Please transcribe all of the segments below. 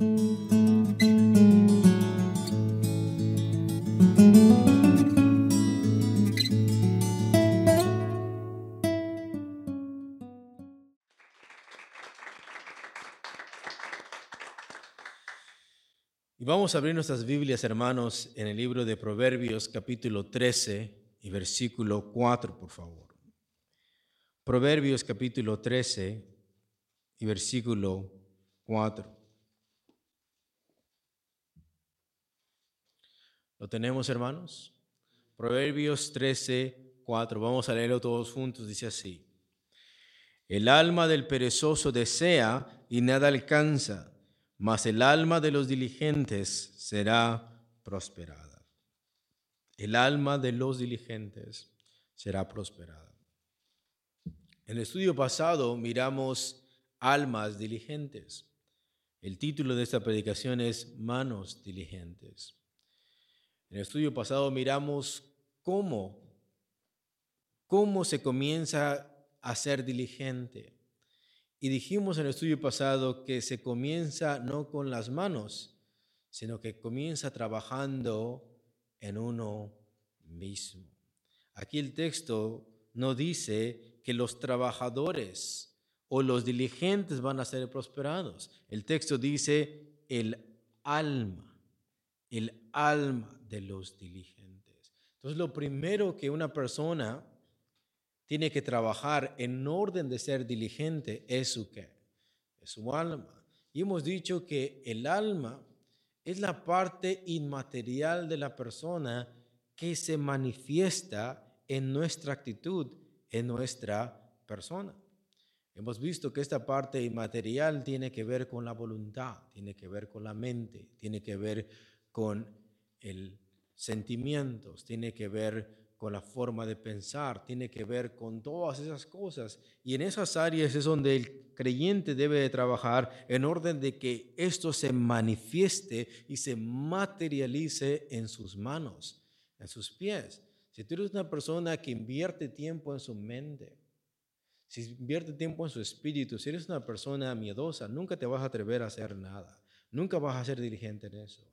Y vamos a abrir nuestras Biblias, hermanos, en el libro de Proverbios capítulo 13 y versículo 4, por favor. Proverbios capítulo 13 y versículo 4. ¿Lo tenemos, hermanos? Proverbios 13, 4. Vamos a leerlo todos juntos. Dice así. El alma del perezoso desea y nada alcanza mas el alma de los diligentes será prosperada. El alma de los diligentes será prosperada. En el estudio pasado miramos almas diligentes. El título de esta predicación es Manos diligentes. En el estudio pasado miramos cómo, cómo se comienza a ser diligente y dijimos en el estudio pasado que se comienza no con las manos, sino que comienza trabajando en uno mismo. Aquí el texto no dice que los trabajadores o los diligentes van a ser prosperados. El texto dice el alma, el alma de los diligentes. Entonces lo primero que una persona tiene que trabajar en orden de ser diligente es su? Es su alma. Y hemos dicho que el alma es la parte inmaterial de la persona que se manifiesta en nuestra actitud, en nuestra persona. Hemos visto que esta parte inmaterial tiene que ver con la voluntad, tiene que ver con la mente, tiene que ver con el sentimientos, tiene que ver con la forma de pensar, tiene que ver con todas esas cosas. Y en esas áreas es donde el creyente debe de trabajar en orden de que esto se manifieste y se materialice en sus manos, en sus pies. Si tú eres una persona que invierte tiempo en su mente, si invierte tiempo en su espíritu, si eres una persona miedosa, nunca te vas a atrever a hacer nada, nunca vas a ser diligente en eso.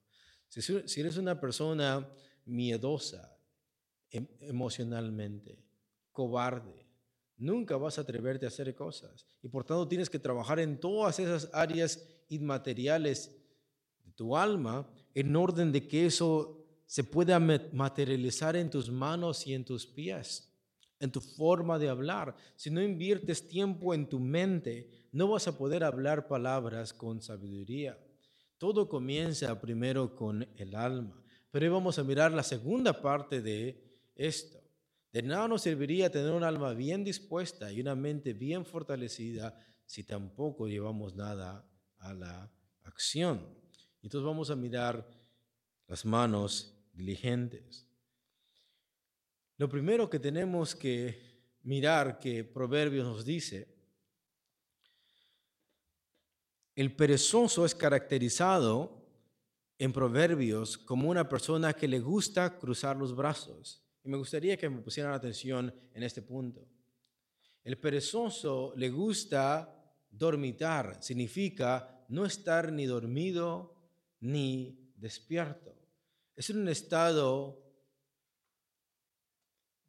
Si, eres una persona miedosa, Em, emocionalmente, cobarde. Nunca vas a atreverte a hacer cosas. Y por tanto tienes que trabajar en todas esas áreas inmateriales de tu alma en orden de que eso se pueda materializar en tus manos y en tus pies, en tu forma de hablar. Si no inviertes tiempo en tu mente, no vas a poder hablar palabras con sabiduría. Todo comienza primero con el alma. Pero hoy vamos a mirar la segunda parte de esto. De nada nos serviría tener un alma bien dispuesta y una mente bien fortalecida si tampoco llevamos nada a la acción. Entonces vamos a mirar las manos diligentes. Lo primero que tenemos que mirar que Proverbios nos dice, el perezoso es caracterizado en Proverbios como una persona que le gusta cruzar los brazos. Y me gustaría que me pusieran atención en este punto. El perezoso le gusta dormitar, significa no estar ni dormido ni despierto. Es un estado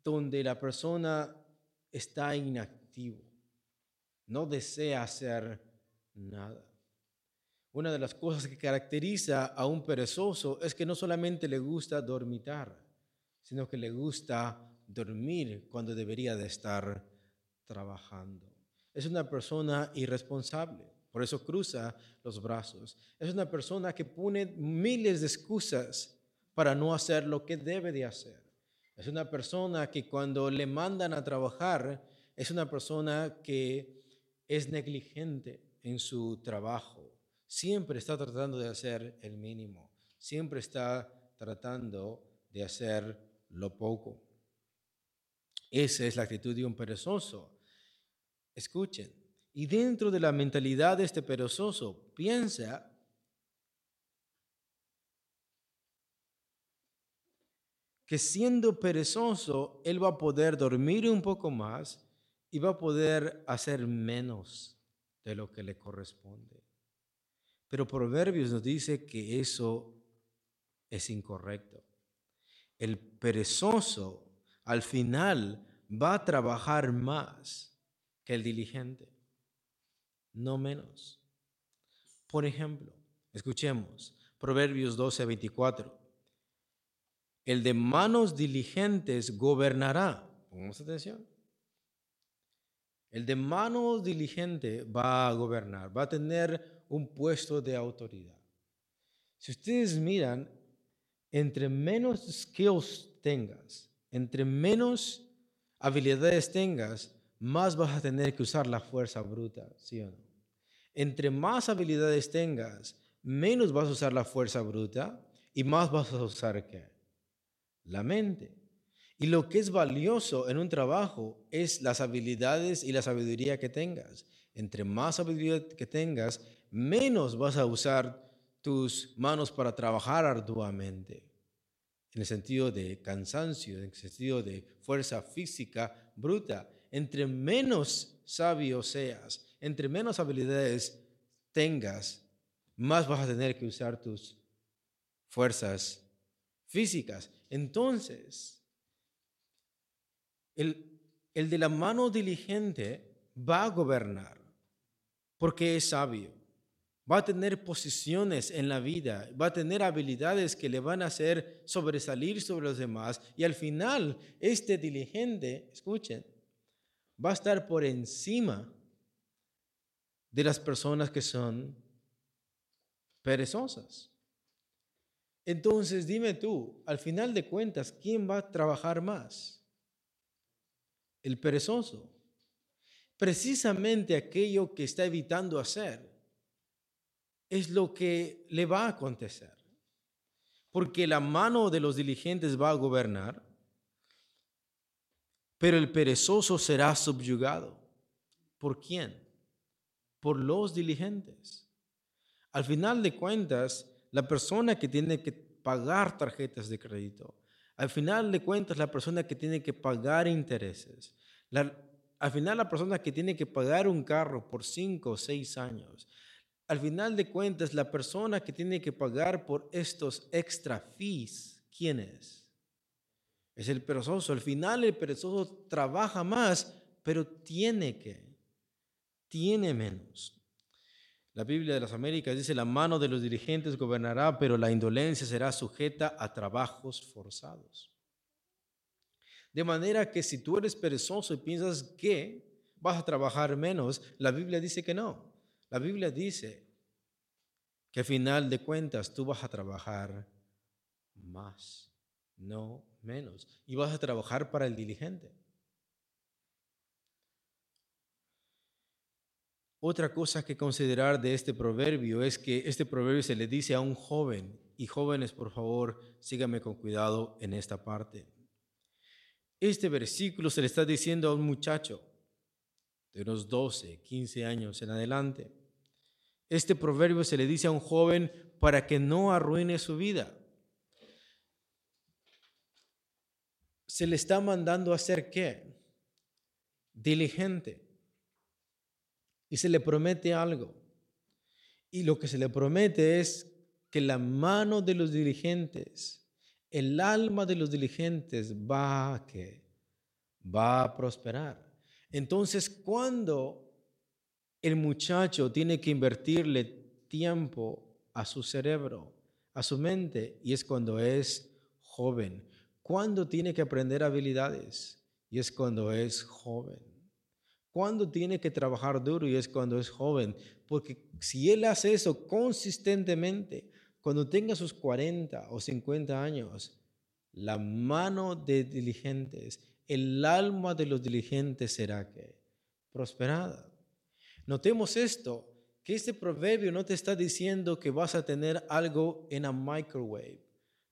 donde la persona está inactivo, no desea hacer nada. Una de las cosas que caracteriza a un perezoso es que no solamente le gusta dormitar, sino que le gusta dormir cuando debería de estar trabajando. Es una persona irresponsable, por eso cruza los brazos. Es una persona que pone miles de excusas para no hacer lo que debe de hacer. Es una persona que cuando le mandan a trabajar, es una persona que es negligente en su trabajo. Siempre está tratando de hacer el mínimo. Siempre está tratando de hacer lo poco. Esa es la actitud de un perezoso. Escuchen, y dentro de la mentalidad de este perezoso, piensa que siendo perezoso, él va a poder dormir un poco más y va a poder hacer menos de lo que le corresponde. Pero Proverbios nos dice que eso es incorrecto. El perezoso al final va a trabajar más que el diligente, no menos. Por ejemplo, escuchemos Proverbios 12, 24. El de manos diligentes gobernará. Pongamos atención. El de manos diligente va a gobernar, va a tener un puesto de autoridad. Si ustedes miran, entre menos skills tengas, entre menos habilidades tengas, más vas a tener que usar la fuerza bruta, ¿sí o no? Entre más habilidades tengas, menos vas a usar la fuerza bruta y más vas a usar qué? La mente. Y lo que es valioso en un trabajo es las habilidades y la sabiduría que tengas. Entre más habilidad que tengas, menos vas a usar tus manos para trabajar arduamente en el sentido de cansancio, en el sentido de fuerza física bruta. Entre menos sabio seas, entre menos habilidades tengas, más vas a tener que usar tus fuerzas físicas. Entonces, el, el de la mano diligente va a gobernar porque es sabio va a tener posiciones en la vida, va a tener habilidades que le van a hacer sobresalir sobre los demás y al final este diligente, escuchen, va a estar por encima de las personas que son perezosas. Entonces dime tú, al final de cuentas, ¿quién va a trabajar más? El perezoso. Precisamente aquello que está evitando hacer es lo que le va a acontecer. Porque la mano de los diligentes va a gobernar, pero el perezoso será subyugado. ¿Por quién? Por los diligentes. Al final de cuentas, la persona que tiene que pagar tarjetas de crédito, al final de cuentas, la persona que tiene que pagar intereses, al final la persona que tiene que pagar un carro por cinco o seis años, al final de cuentas, la persona que tiene que pagar por estos extra fees, ¿quién es? Es el perezoso. Al final el perezoso trabaja más, pero tiene que, tiene menos. La Biblia de las Américas dice, la mano de los dirigentes gobernará, pero la indolencia será sujeta a trabajos forzados. De manera que si tú eres perezoso y piensas que vas a trabajar menos, la Biblia dice que no. La Biblia dice que al final de cuentas tú vas a trabajar más, no menos, y vas a trabajar para el diligente. Otra cosa que considerar de este proverbio es que este proverbio se le dice a un joven, y jóvenes, por favor, síganme con cuidado en esta parte. Este versículo se le está diciendo a un muchacho de unos 12, 15 años en adelante. Este proverbio se le dice a un joven para que no arruine su vida. Se le está mandando a ser qué? Diligente. Y se le promete algo. Y lo que se le promete es que la mano de los diligentes, el alma de los diligentes va a que va a prosperar. Entonces, cuando el muchacho tiene que invertirle tiempo a su cerebro, a su mente, y es cuando es joven. ¿Cuándo tiene que aprender habilidades? Y es cuando es joven. ¿Cuándo tiene que trabajar duro? Y es cuando es joven. Porque si él hace eso consistentemente, cuando tenga sus 40 o 50 años, la mano de diligentes, el alma de los diligentes será que prosperada. Notemos esto, que este proverbio no te está diciendo que vas a tener algo en a microwave.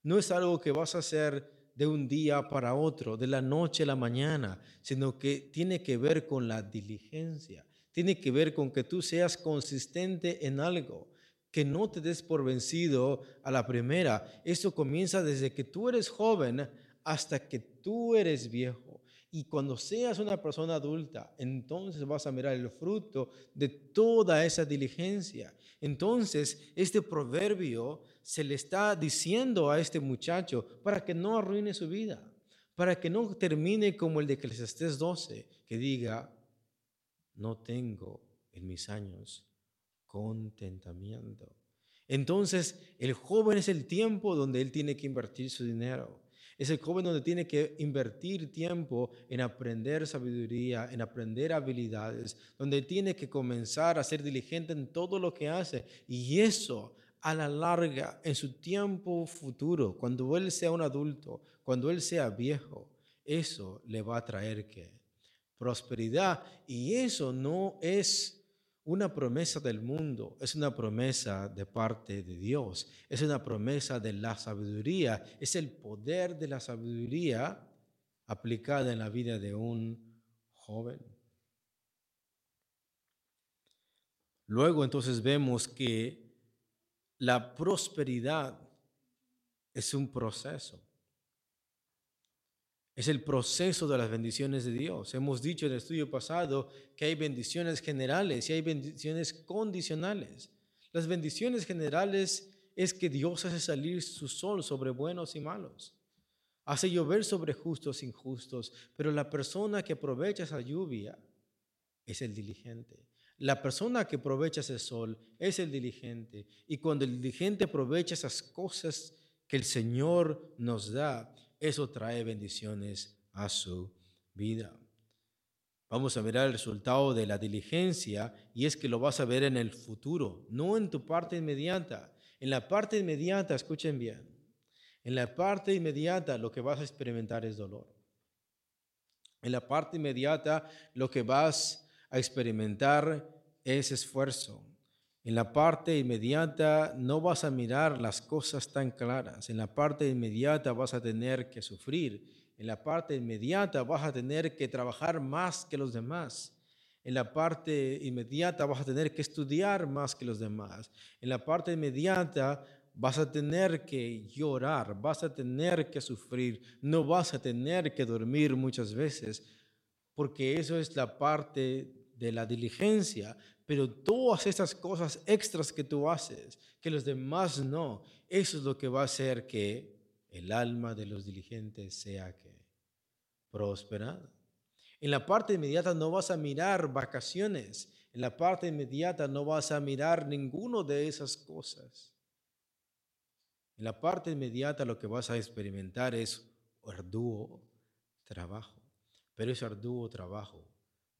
No es algo que vas a hacer de un día para otro, de la noche a la mañana, sino que tiene que ver con la diligencia, tiene que ver con que tú seas consistente en algo, que no te des por vencido a la primera. Esto comienza desde que tú eres joven hasta que tú eres viejo. Y cuando seas una persona adulta, entonces vas a mirar el fruto de toda esa diligencia. Entonces, este proverbio se le está diciendo a este muchacho para que no arruine su vida, para que no termine como el de Eclesiastés 12, que diga, no tengo en mis años contentamiento. Entonces, el joven es el tiempo donde él tiene que invertir su dinero. Es el joven donde tiene que invertir tiempo en aprender sabiduría, en aprender habilidades, donde tiene que comenzar a ser diligente en todo lo que hace. Y eso a la larga, en su tiempo futuro, cuando él sea un adulto, cuando él sea viejo, eso le va a traer que prosperidad. Y eso no es una promesa del mundo, es una promesa de parte de Dios, es una promesa de la sabiduría, es el poder de la sabiduría aplicada en la vida de un joven. Luego entonces vemos que la prosperidad es un proceso. Es el proceso de las bendiciones de Dios. Hemos dicho en el estudio pasado que hay bendiciones generales y hay bendiciones condicionales. Las bendiciones generales es que Dios hace salir su sol sobre buenos y malos. Hace llover sobre justos e injustos, pero la persona que aprovecha esa lluvia es el diligente. La persona que aprovecha ese sol es el diligente. Y cuando el diligente aprovecha esas cosas que el Señor nos da, eso trae bendiciones a su vida. Vamos a ver el resultado de la diligencia y es que lo vas a ver en el futuro, no en tu parte inmediata. En la parte inmediata, escuchen bien, en la parte inmediata lo que vas a experimentar es dolor. En la parte inmediata lo que vas a experimentar es esfuerzo. En la parte inmediata no vas a mirar las cosas tan claras. En la parte inmediata vas a tener que sufrir. En la parte inmediata vas a tener que trabajar más que los demás. En la parte inmediata vas a tener que estudiar más que los demás. En la parte inmediata vas a tener que llorar, vas a tener que sufrir, no vas a tener que dormir muchas veces, porque eso es la parte de la diligencia, pero todas estas cosas extras que tú haces, que los demás no, eso es lo que va a hacer que el alma de los diligentes sea que prosperada. En la parte inmediata no vas a mirar vacaciones, en la parte inmediata no vas a mirar ninguno de esas cosas. En la parte inmediata lo que vas a experimentar es arduo trabajo, pero ese arduo trabajo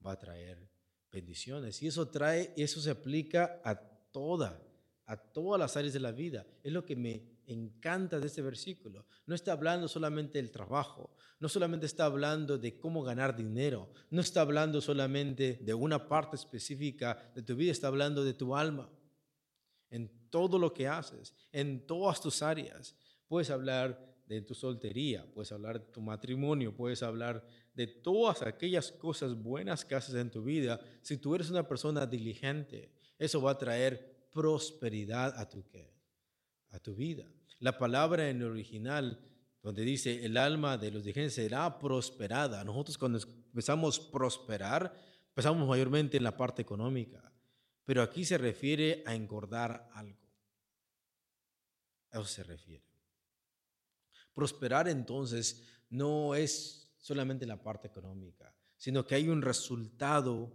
va a traer bendiciones. Y eso trae, eso se aplica a toda, a todas las áreas de la vida. Es lo que me encanta de este versículo. No está hablando solamente del trabajo, no solamente está hablando de cómo ganar dinero, no está hablando solamente de una parte específica de tu vida, está hablando de tu alma. En todo lo que haces, en todas tus áreas. Puedes hablar de tu soltería, puedes hablar de tu matrimonio, puedes hablar de todas aquellas cosas buenas que haces en tu vida, si tú eres una persona diligente, eso va a traer prosperidad a tu, a tu vida. La palabra en el original, donde dice el alma de los diligentes será prosperada. Nosotros cuando empezamos prosperar, empezamos mayormente en la parte económica, pero aquí se refiere a engordar algo. A eso se refiere. Prosperar entonces no es solamente la parte económica, sino que hay un resultado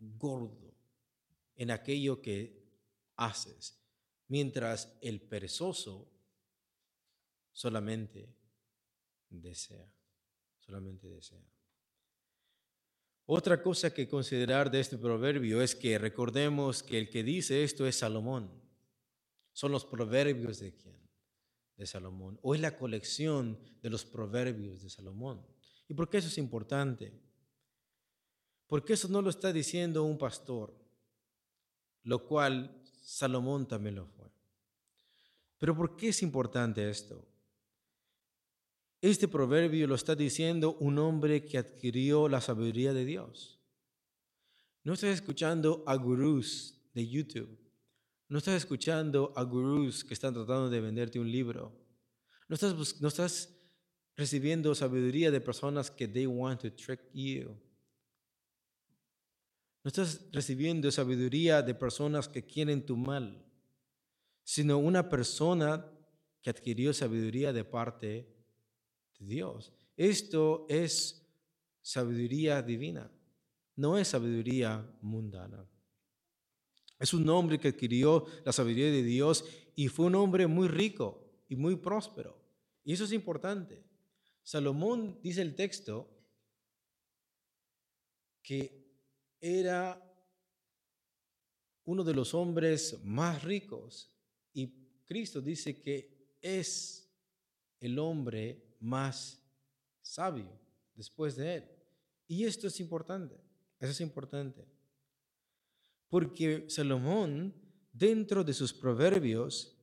gordo en aquello que haces, mientras el perezoso solamente desea, solamente desea. Otra cosa que considerar de este proverbio es que recordemos que el que dice esto es Salomón. Son los proverbios de quién? De Salomón. O es la colección de los proverbios de Salomón. ¿Y por qué eso es importante? Porque eso no lo está diciendo un pastor, lo cual Salomón también lo fue. Pero ¿por qué es importante esto? Este proverbio lo está diciendo un hombre que adquirió la sabiduría de Dios. No estás escuchando a gurús de YouTube. No estás escuchando a gurús que están tratando de venderte un libro. No estás, no recibiendo sabiduría de personas que they want to trick you. No estás recibiendo sabiduría de personas que quieren tu mal, sino una persona que adquirió sabiduría de parte de Dios. Esto es sabiduría divina, no es sabiduría mundana. Es un hombre que adquirió la sabiduría de Dios y fue un hombre muy rico y muy próspero. Y eso es importante. Salomón dice el texto que era uno de los hombres más ricos y Cristo dice que es el hombre más sabio después de él. Y esto es importante, eso es importante. Porque Salomón, dentro de sus proverbios,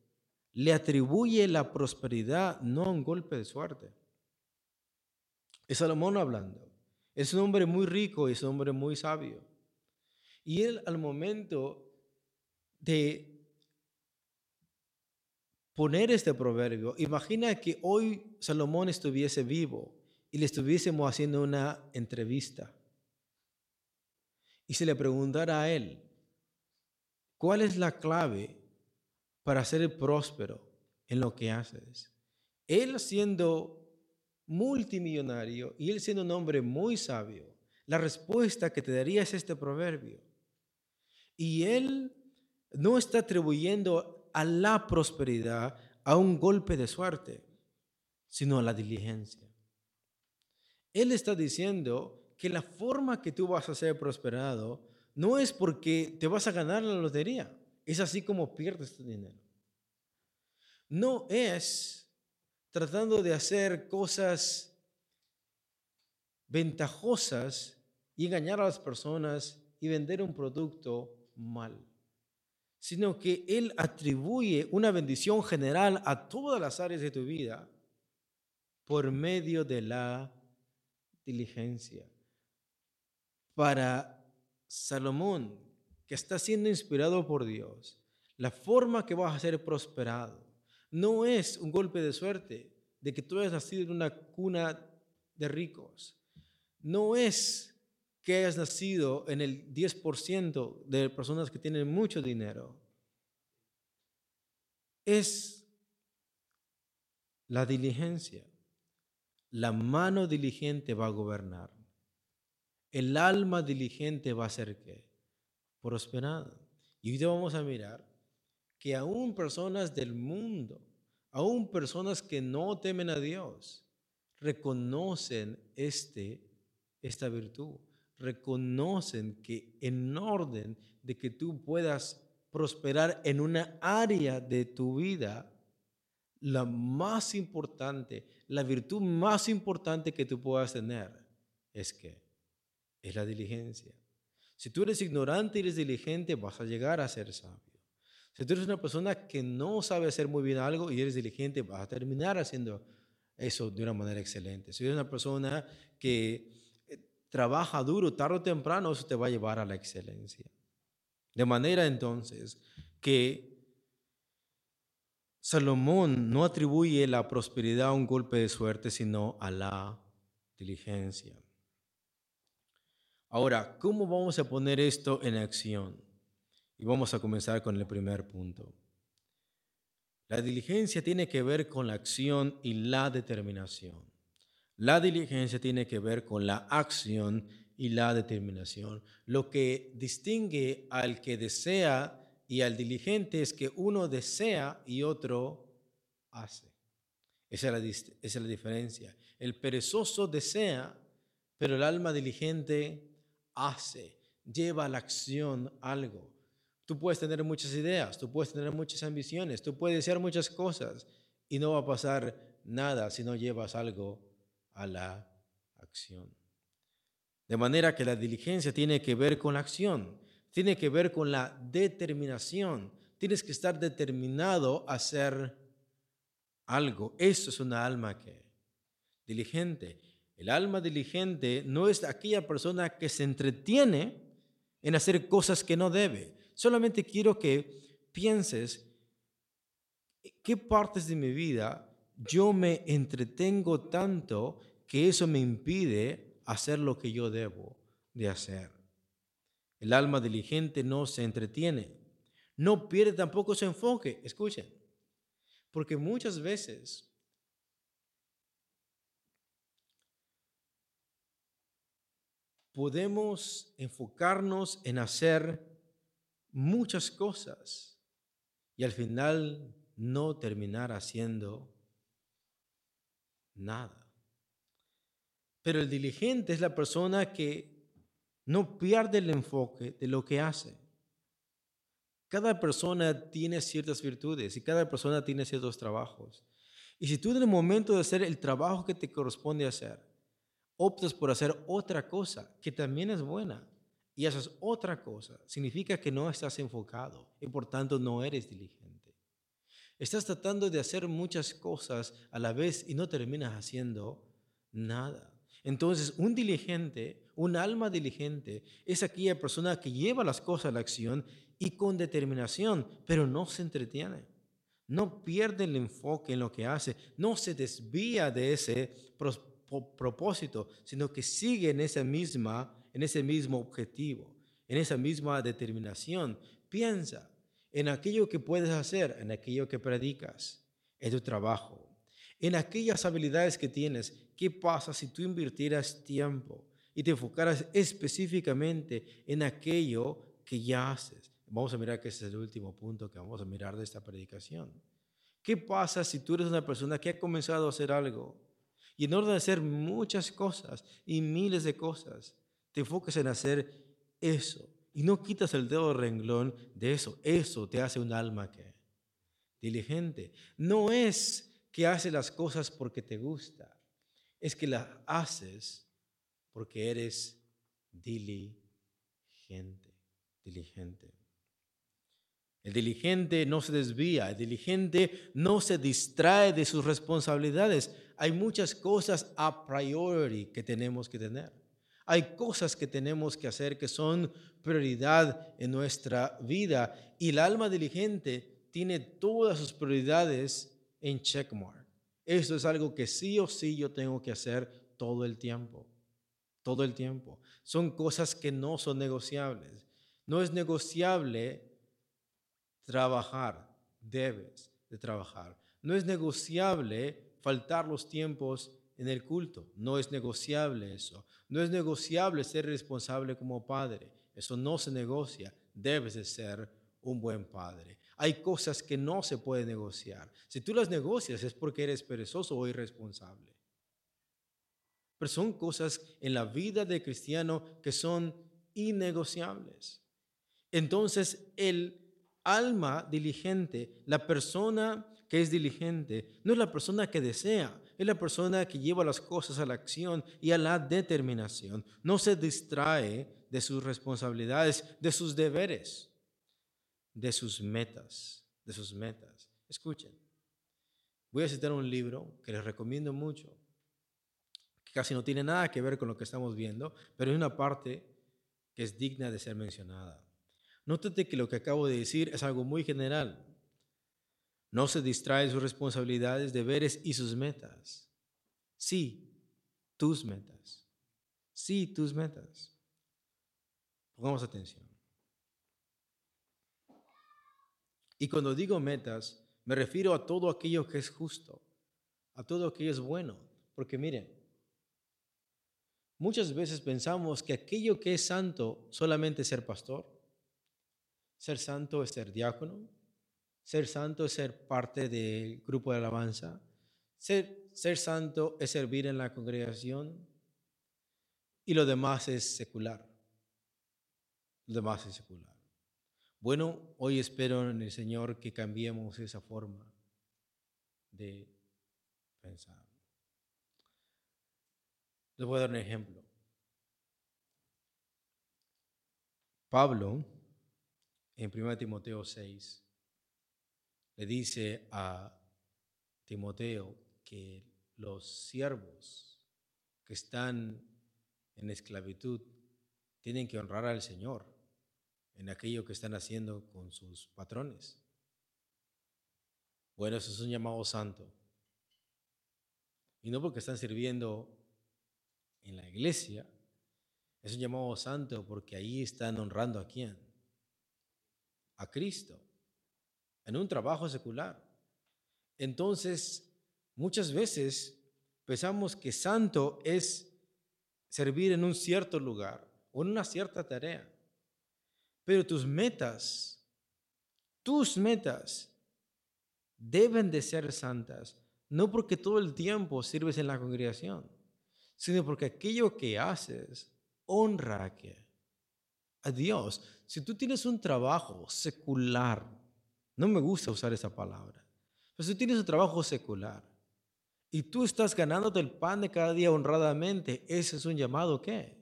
le atribuye la prosperidad no a un golpe de suerte. Es Salomón hablando. Es un hombre muy rico, es un hombre muy sabio. Y él al momento de poner este proverbio, imagina que hoy Salomón estuviese vivo y le estuviésemos haciendo una entrevista y se le preguntara a él, ¿cuál es la clave para ser próspero en lo que haces? Él siendo multimillonario y él siendo un hombre muy sabio, la respuesta que te daría es este proverbio. Y él no está atribuyendo a la prosperidad a un golpe de suerte, sino a la diligencia. Él está diciendo que la forma que tú vas a ser prosperado no es porque te vas a ganar la lotería, es así como pierdes tu dinero. No es tratando de hacer cosas ventajosas y engañar a las personas y vender un producto mal, sino que Él atribuye una bendición general a todas las áreas de tu vida por medio de la diligencia. Para Salomón, que está siendo inspirado por Dios, la forma que vas a ser prosperado no es un golpe de suerte de que tú hayas nacido en una cuna de ricos. No es que hayas nacido en el 10% de personas que tienen mucho dinero. Es la diligencia. La mano diligente va a gobernar. El alma diligente va a ser qué? Prosperada. Y hoy vamos a mirar que aún personas del mundo, aún personas que no temen a Dios, reconocen este, esta virtud reconocen que en orden de que tú puedas prosperar en una área de tu vida, la más importante, la virtud más importante que tú puedas tener es que es la diligencia. Si tú eres ignorante y eres diligente, vas a llegar a ser sabio. Si tú eres una persona que no sabe hacer muy bien algo y eres diligente, vas a terminar haciendo eso de una manera excelente. Si eres una persona que trabaja duro, tarde o temprano eso te va a llevar a la excelencia. De manera entonces que Salomón no atribuye la prosperidad a un golpe de suerte, sino a la diligencia. Ahora, ¿cómo vamos a poner esto en acción? Y vamos a comenzar con el primer punto. La diligencia tiene que ver con la acción y la determinación. La diligencia tiene que ver con la acción y la determinación. Lo que distingue al que desea y al diligente es que uno desea y otro hace. Esa es la, diferencia. El perezoso desea, pero el alma diligente hace, lleva a la acción algo. Tú puedes tener muchas ideas, tú puedes tener muchas ambiciones, tú puedes desear muchas cosas y no va a pasar nada si no llevas algo a la acción. De manera que la diligencia tiene que ver con la acción, tiene que ver con la determinación. Tienes que estar determinado a hacer algo. Eso es una alma que diligente. El alma diligente no es aquella persona que se entretiene en hacer cosas que no debe. Solamente quiero que pienses qué partes de mi vida yo me entretengo tanto que eso me impide hacer lo que yo debo de hacer. El alma diligente no se entretiene, no pierde tampoco su enfoque. Escuchen, porque muchas veces podemos enfocarnos en hacer muchas cosas y al final no terminar haciendo nada. Pero el diligente es la persona que no pierde el enfoque de lo que hace. Cada persona tiene ciertas virtudes y cada persona tiene ciertos trabajos. Y si tú en el momento de hacer el trabajo que te corresponde hacer, optas por hacer otra cosa que también es buena y haces otra cosa, significa que no estás enfocado y por tanto no eres diligente. Estás tratando de hacer muchas cosas a la vez y no terminas haciendo nada. Entonces, un diligente, un alma diligente, es aquella persona que lleva las cosas a la acción y con determinación, pero no se entretiene. No pierde el enfoque en lo que hace, no se desvía de ese propósito, sino que sigue en esa misma, en ese mismo objetivo, en esa misma determinación. Piensa en aquello que puedes hacer, en aquello que predicas, en tu trabajo, en aquellas habilidades que tienes. ¿Qué pasa si tú invirtieras tiempo y te enfocaras específicamente en aquello que ya haces? Vamos a mirar que ese es el último punto que vamos a mirar de esta predicación. ¿Qué pasa si tú eres una persona que ha comenzado a hacer algo y en orden de hacer muchas cosas y miles de cosas, te enfocas en hacer eso y no quitas el dedo de renglón de eso? Eso te hace un alma que diligente. No es que haces las cosas porque te gusta, es que las haces porque eres diligente, diligente. El diligente no se desvía, el diligente no se distrae de sus responsabilidades. Hay muchas cosas a priori que tenemos que tener. Hay cosas que tenemos que hacer que son prioridad en nuestra vida y el alma diligente tiene todas sus prioridades en checkmark. Esto es algo que sí o sí yo tengo que hacer todo el tiempo. Todo el tiempo. Son cosas que no son negociables. No es negociable trabajar. Debes de trabajar. No es negociable faltar los tiempos en el culto. No es negociable eso. No es negociable ser responsable como padre. Eso no se negocia. Debes de ser un buen padre. Hay cosas que no se pueden negociar. Si tú las negocias es porque eres perezoso o irresponsable. Pero son cosas en la vida de cristiano que son innegociables. Entonces, el alma diligente, la persona que es diligente, no es la persona que desea, es la persona que lleva las cosas a la acción y a la determinación. No se distrae de sus responsabilidades, de sus deberes de sus metas, de sus metas. Escuchen, voy a citar un libro que les recomiendo mucho, que casi no tiene nada que ver con lo que estamos viendo, pero es una parte que es digna de ser mencionada. Nótate que lo que acabo de decir es algo muy general. No se distrae de sus responsabilidades, deberes y sus metas. Sí, tus metas. Sí, tus metas. Pongamos atención. Y cuando digo metas, me refiero a todo aquello que es justo, a todo aquello que es bueno. Porque miren, muchas veces pensamos que aquello que es santo solamente es ser pastor. Ser santo es ser diácono. Ser santo es ser parte del grupo de alabanza. Ser, ser santo es servir en la congregación. Y lo demás es secular. Lo demás es secular. Bueno, hoy espero en el Señor que cambiemos esa forma de pensar. Les voy a dar un ejemplo. Pablo, en 1 Timoteo 6, le dice a Timoteo que los siervos que están en esclavitud tienen que honrar al Señor en aquello que están haciendo con sus patrones. Bueno, eso es un llamado santo. Y no porque están sirviendo en la iglesia. Es un llamado santo porque ahí están honrando a quién? A Cristo. En un trabajo secular. Entonces, muchas veces pensamos que santo es servir en un cierto lugar o en una cierta tarea. Pero tus metas, tus metas deben de ser santas, no porque todo el tiempo sirves en la congregación, sino porque aquello que haces honra a, a Dios. Si tú tienes un trabajo secular, no me gusta usar esa palabra, pero si tú tienes un trabajo secular y tú estás ganándote el pan de cada día honradamente, ese es un llamado ¿qué?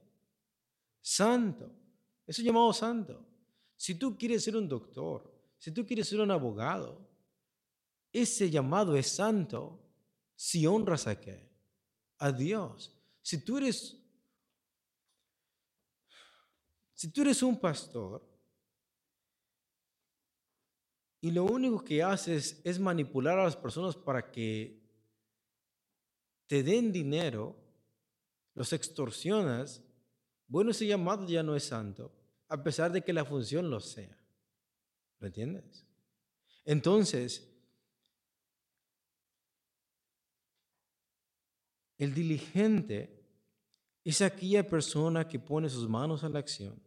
Santo. Es un llamado santo. Si tú quieres ser un doctor, si tú quieres ser un abogado, ese llamado es santo si honras a qué? A Dios. Si tú eres si tú eres un pastor y lo único que haces es manipular a las personas para que te den dinero, los extorsionas, bueno, ese llamado ya no es santo a pesar de que la función lo sea. ¿Lo entiendes? Entonces, el diligente es aquella persona que pone sus manos a la acción.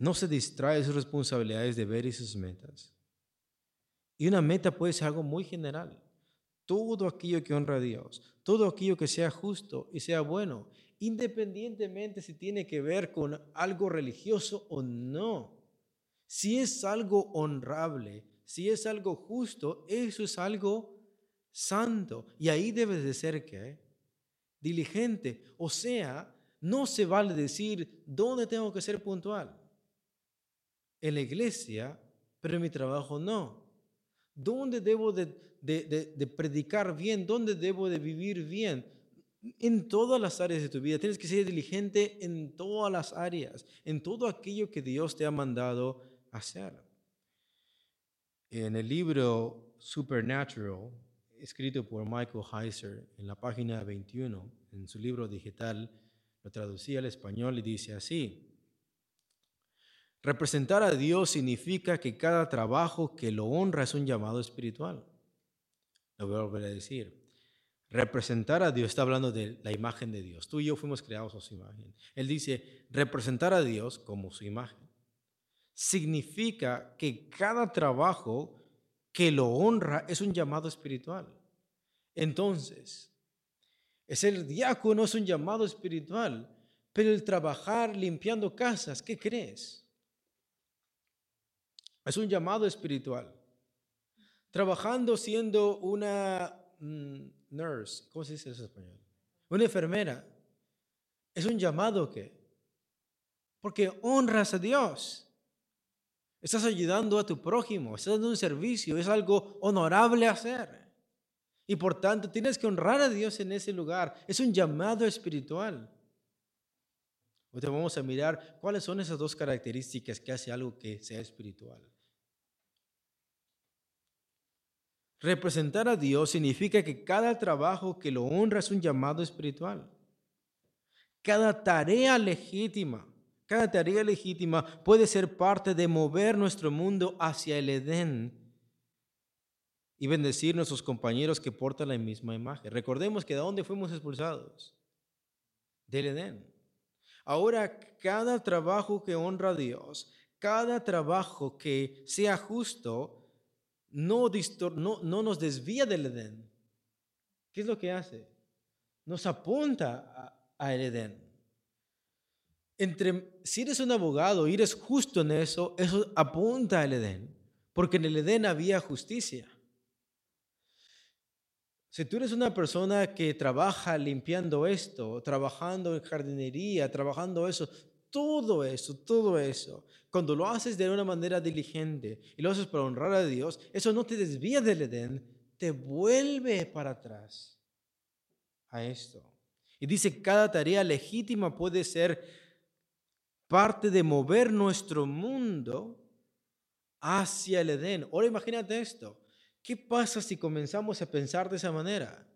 No se distrae de sus responsabilidades, ver y sus metas. Y una meta puede ser algo muy general. Todo aquello que honra a Dios, todo aquello que sea justo y sea bueno independientemente si tiene que ver con algo religioso o no. Si es algo honrable, si es algo justo, eso es algo santo. Y ahí debes de ser ¿qué? diligente. O sea, no se vale decir dónde tengo que ser puntual. En la iglesia, pero en mi trabajo no. ¿Dónde debo de, predicar bien? ¿Dónde debo de vivir bien? en todas las áreas de tu vida. Tienes que ser diligente en todas las áreas, en todo aquello que Dios te ha mandado hacer. En el libro Supernatural, escrito por Michael Heiser, en la página 21, en su libro digital, lo traducí al español y dice así. Representar a Dios significa que cada trabajo que lo honra es un llamado espiritual. Lo voy a volver a decir. Representar a Dios está hablando de la imagen de Dios. Tú y yo fuimos creados a su imagen. Él dice, representar a Dios como su imagen. Significa que cada trabajo que lo honra es un llamado espiritual. Entonces, es el diácono es un llamado espiritual, pero el trabajar limpiando casas, ¿qué crees? Es un llamado espiritual. Trabajando siendo una mm, nurse, ¿cómo se dice eso en español? Una enfermera. Es un llamado que, porque honras a Dios. Estás ayudando a tu prójimo, estás dando un servicio, es algo honorable hacer. Y por tanto tienes que honrar a Dios en ese lugar. Es un llamado espiritual. Hoy vamos a mirar cuáles son esas dos características que hace algo que sea espiritual. Representar a Dios significa que cada trabajo que lo honra es un llamado espiritual. Cada tarea legítima, cada tarea legítima puede ser parte de mover nuestro mundo hacia el Edén y bendecir a nuestros compañeros que portan la misma imagen. Recordemos que de dónde fuimos expulsados? Del Edén. Ahora, cada trabajo que honra a Dios, cada trabajo que sea justo, no, no, nos desvía del Edén. ¿Qué es lo que hace? Nos apunta al Edén. Entre, si eres un abogado y eres justo en eso, eso apunta al Edén, porque en el Edén había justicia. Si tú eres una persona que trabaja limpiando esto, trabajando en jardinería, trabajando eso, todo eso, todo eso, cuando lo haces de una manera diligente y lo haces para honrar a Dios, eso no te desvía del Edén, te vuelve para atrás a esto. Y dice, cada tarea legítima puede ser parte de mover nuestro mundo hacia el Edén. Ahora imagínate esto, ¿Qué pasa si comenzamos a pensar de esa manera?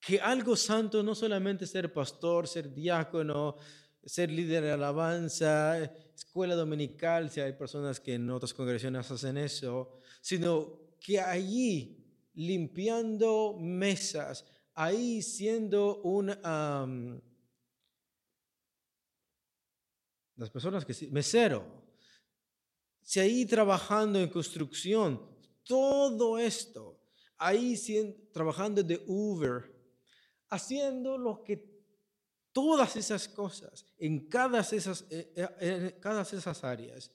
Que algo santo no solamente ser pastor, ser diácono, ser líder de alabanza, escuela dominical, si hay personas que en otras congregaciones hacen eso, sino que allí limpiando mesas, ahí siendo un... las personas que... Mesero. Si ahí trabajando en construcción, todo esto, ahí trabajando de Uber, haciendo lo que todas esas cosas, en cada esas, eh, eh, en cada esas áreas,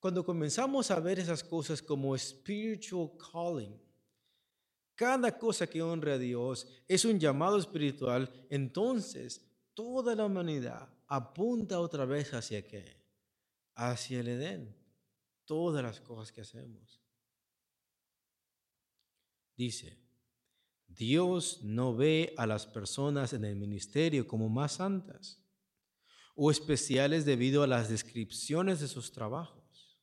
cuando comenzamos a ver esas cosas como spiritual calling, cada cosa que honra a Dios es un llamado espiritual, entonces toda la humanidad apunta otra vez hacia qué? Hacia el Edén. Todas las cosas que hacemos. Dice, Dios no ve a las personas en el ministerio como más santas o especiales debido a las descripciones de sus trabajos.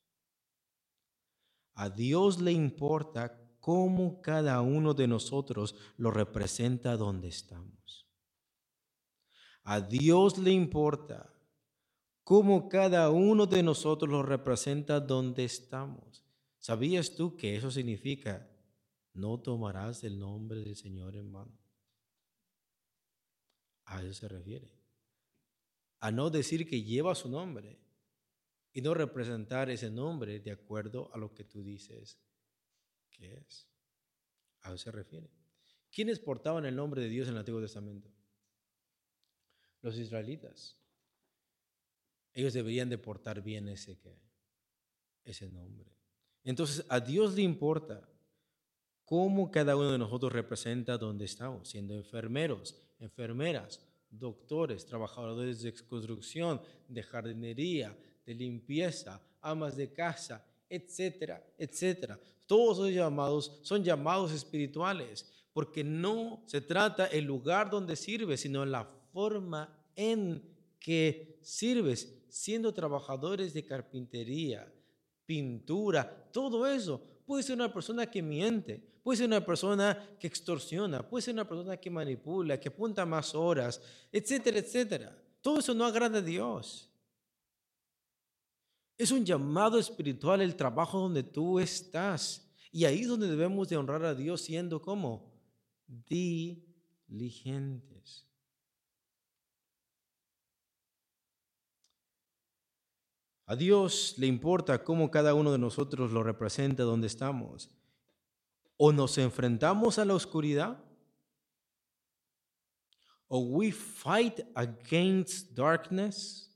A Dios le importa cómo cada uno de nosotros lo representa donde estamos. A Dios le importa cómo cada uno de nosotros lo representa donde estamos. ¿Sabías tú que eso significa no tomarás el nombre del Señor en vano? A eso se refiere. A no decir que lleva su nombre y no representar ese nombre de acuerdo a lo que tú dices que es. A eso se refiere. ¿Quiénes portaban el nombre de Dios en el Antiguo Testamento? Los israelitas. Ellos deberían de portar bien ese, ese nombre. Entonces, a Dios le importa cómo cada uno de nosotros representa donde estamos, siendo enfermeros, enfermeras, doctores, trabajadores de construcción, de jardinería, de limpieza, amas de casa, etcétera, etcétera. Todos esos llamados son llamados espirituales, porque no se trata el lugar donde sirves, sino la forma en que sirves, siendo trabajadores de carpintería, pintura, todo eso. Puede ser una persona que miente, puede ser una persona que extorsiona, puede ser una persona que manipula, que apunta más horas, etcétera, etcétera. Todo eso no agrada a Dios. Es un llamado espiritual el trabajo donde tú estás. Y ahí es donde debemos de honrar a Dios siendo como diligentes. A Dios le importa cómo cada uno de nosotros lo representa donde estamos. O nos enfrentamos a la oscuridad, o we fight against darkness,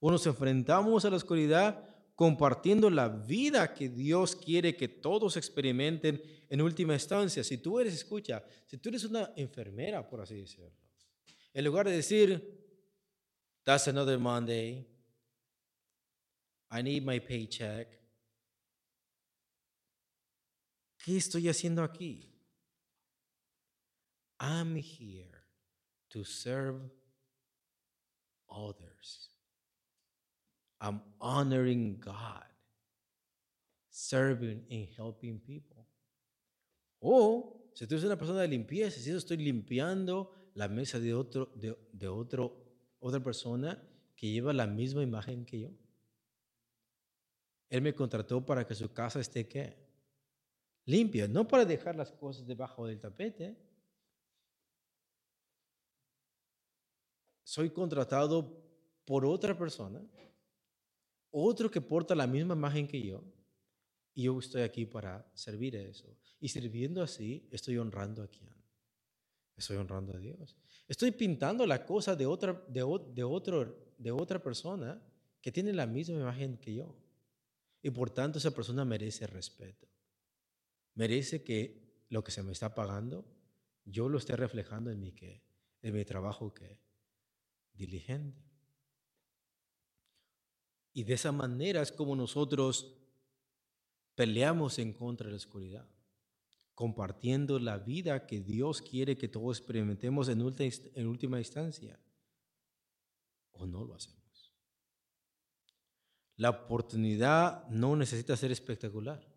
o nos enfrentamos a la oscuridad compartiendo la vida que Dios quiere que todos experimenten en última instancia. Si tú eres, escucha, si tú eres una enfermera, por así decirlo, en lugar de decir, that's another Monday, I need my paycheck, ¿qué estoy haciendo aquí? I'm here to serve others. I'm honoring God, serving and helping people. O si tú eres una persona de limpieza, si yo estoy limpiando la mesa de, otro, de, otro, otra persona que lleva la misma imagen que yo. Él me contrató para que su casa esté ¿qué? Limpia, no para dejar las cosas debajo del tapete. Soy contratado por otra persona otro que porta la misma imagen que yo, y yo estoy aquí para servir a eso. Y sirviendo así, estoy honrando a quién? Estoy honrando a Dios. Estoy pintando la cosa de otra, de, otro, de otra persona que tiene la misma imagen que yo. Y por tanto esa persona merece respeto. Merece que lo que se me está pagando, yo lo esté reflejando en mi, que, en mi trabajo que diligente. Y de esa manera es como nosotros peleamos en contra de la oscuridad, compartiendo la vida que Dios quiere que todos experimentemos en última, instancia. ¿O no lo hacemos? La oportunidad no necesita ser espectacular.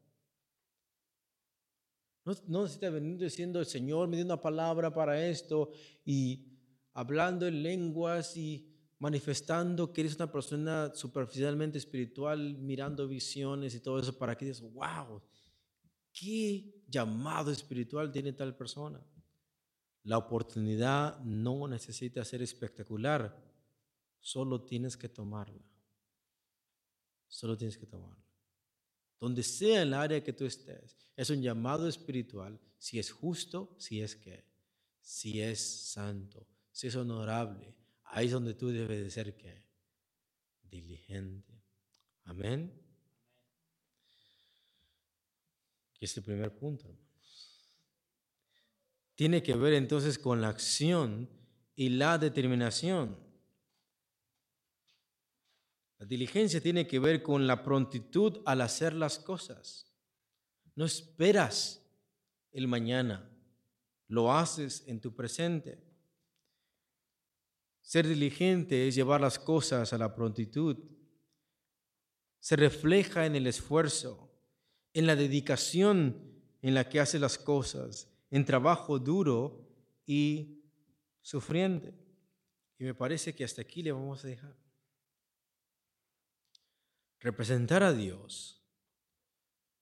No, no necesitas venir diciendo, el Señor me dio una palabra para esto y hablando en lenguas y manifestando que eres una persona superficialmente espiritual, mirando visiones y todo eso para que digas, wow, qué llamado espiritual tiene tal persona. La oportunidad no necesita ser espectacular, solo tienes que tomarla. Solo tienes que tomarla. Donde sea el área que tú estés, es un llamado espiritual, si es justo, si es que, si es santo, si es honorable, ahí es donde tú debes de ser que diligente. Amén. Y es el primer punto, Tiene que ver entonces con la acción y la determinación. La diligencia tiene que ver con la prontitud al hacer las cosas. No esperas el mañana, lo haces en tu presente. Ser diligente es llevar las cosas a la prontitud. Se refleja en el esfuerzo, en la dedicación en la que hace las cosas, en trabajo duro y sufriente. Y me parece que hasta aquí le vamos a dejar. Representar a Dios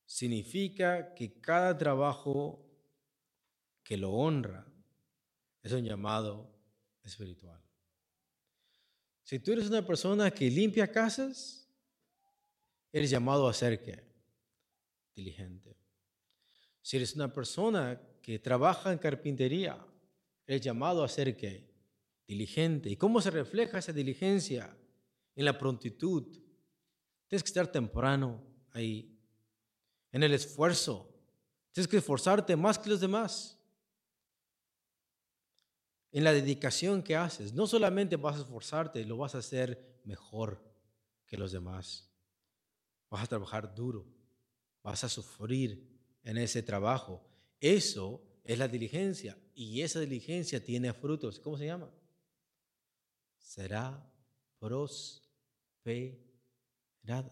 significa que cada trabajo que lo honra es un llamado espiritual. Si tú eres una persona que limpia casas, eres llamado a ser qué? Diligente. Si eres una persona que trabaja en carpintería, eres llamado a ser qué? Diligente. ¿Y cómo se refleja esa diligencia? En la prontitud. Tienes que estar temprano ahí. En el esfuerzo. Tienes que esforzarte más que los demás en la dedicación que haces. No solamente vas a esforzarte, lo vas a hacer mejor que los demás. Vas a trabajar duro, vas a sufrir en ese trabajo. Eso es la diligencia y esa diligencia tiene frutos. ¿Cómo se llama? Será prosperada.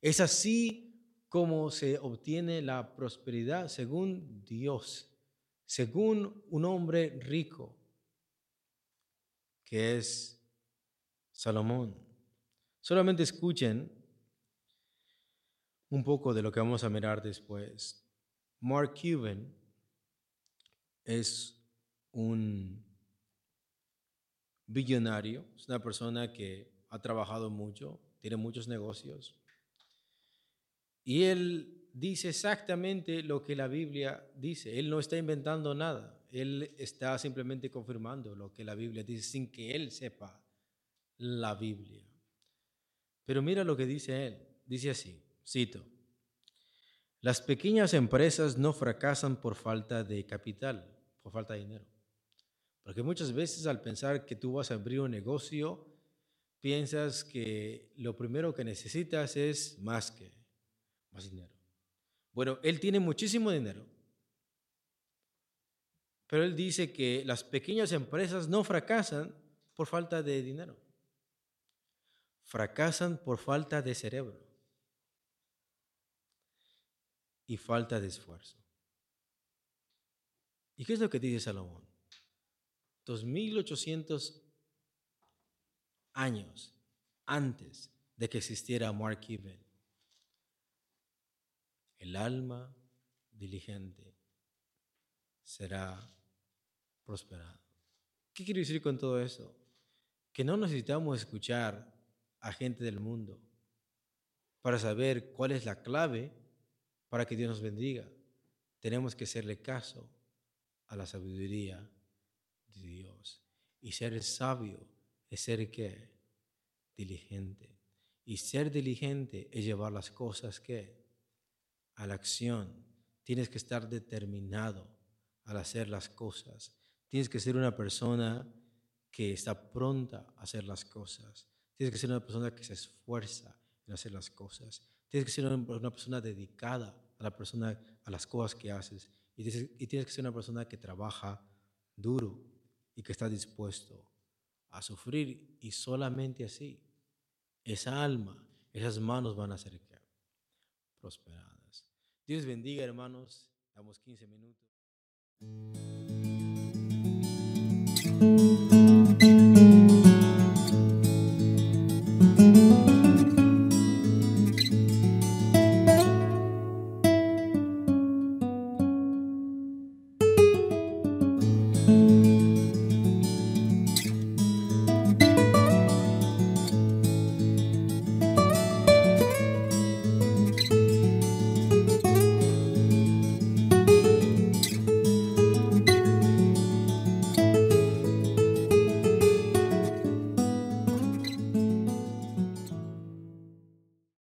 Es así como se obtiene la prosperidad según Dios según un hombre rico, que es Salomón. Solamente escuchen un poco de lo que vamos a mirar después. Mark Cuban es un billonario, es una persona que ha trabajado mucho, tiene muchos negocios. Y él dice exactamente lo que la Biblia dice. Él no está inventando nada. Él está simplemente confirmando lo que la Biblia dice sin que él sepa la Biblia. Pero mira lo que dice él. Dice así, cito, las pequeñas empresas no fracasan por falta de capital, por falta de dinero. Porque muchas veces al pensar que tú vas a abrir un negocio, piensas que lo primero que necesitas es más que más dinero. Bueno, él tiene muchísimo dinero, pero él dice que las pequeñas empresas no fracasan por falta de dinero, fracasan por falta de cerebro y falta de esfuerzo. ¿Y qué es lo que dice Salomón? 2800 años antes de que existiera Mark Cuban, el alma diligente será prosperada. ¿Qué quiero decir con todo eso? Que no necesitamos escuchar a gente del mundo para saber cuál es la clave para que Dios nos bendiga. Tenemos que hacerle caso a la sabiduría de Dios. Y ser sabio es ser qué? Diligente. Y ser diligente es llevar las cosas que a la acción. Tienes que estar determinado al hacer las cosas. Tienes que ser una persona que está pronta a hacer las cosas. Tienes que ser una persona que se esfuerza en hacer las cosas. Tienes que ser una persona dedicada a la persona a las cosas que haces y tienes que ser una persona que trabaja duro y que está dispuesto a sufrir y solamente así esa alma, esas manos van a ser prosperadas. Dios bendiga, hermanos. Damos 15 minutos.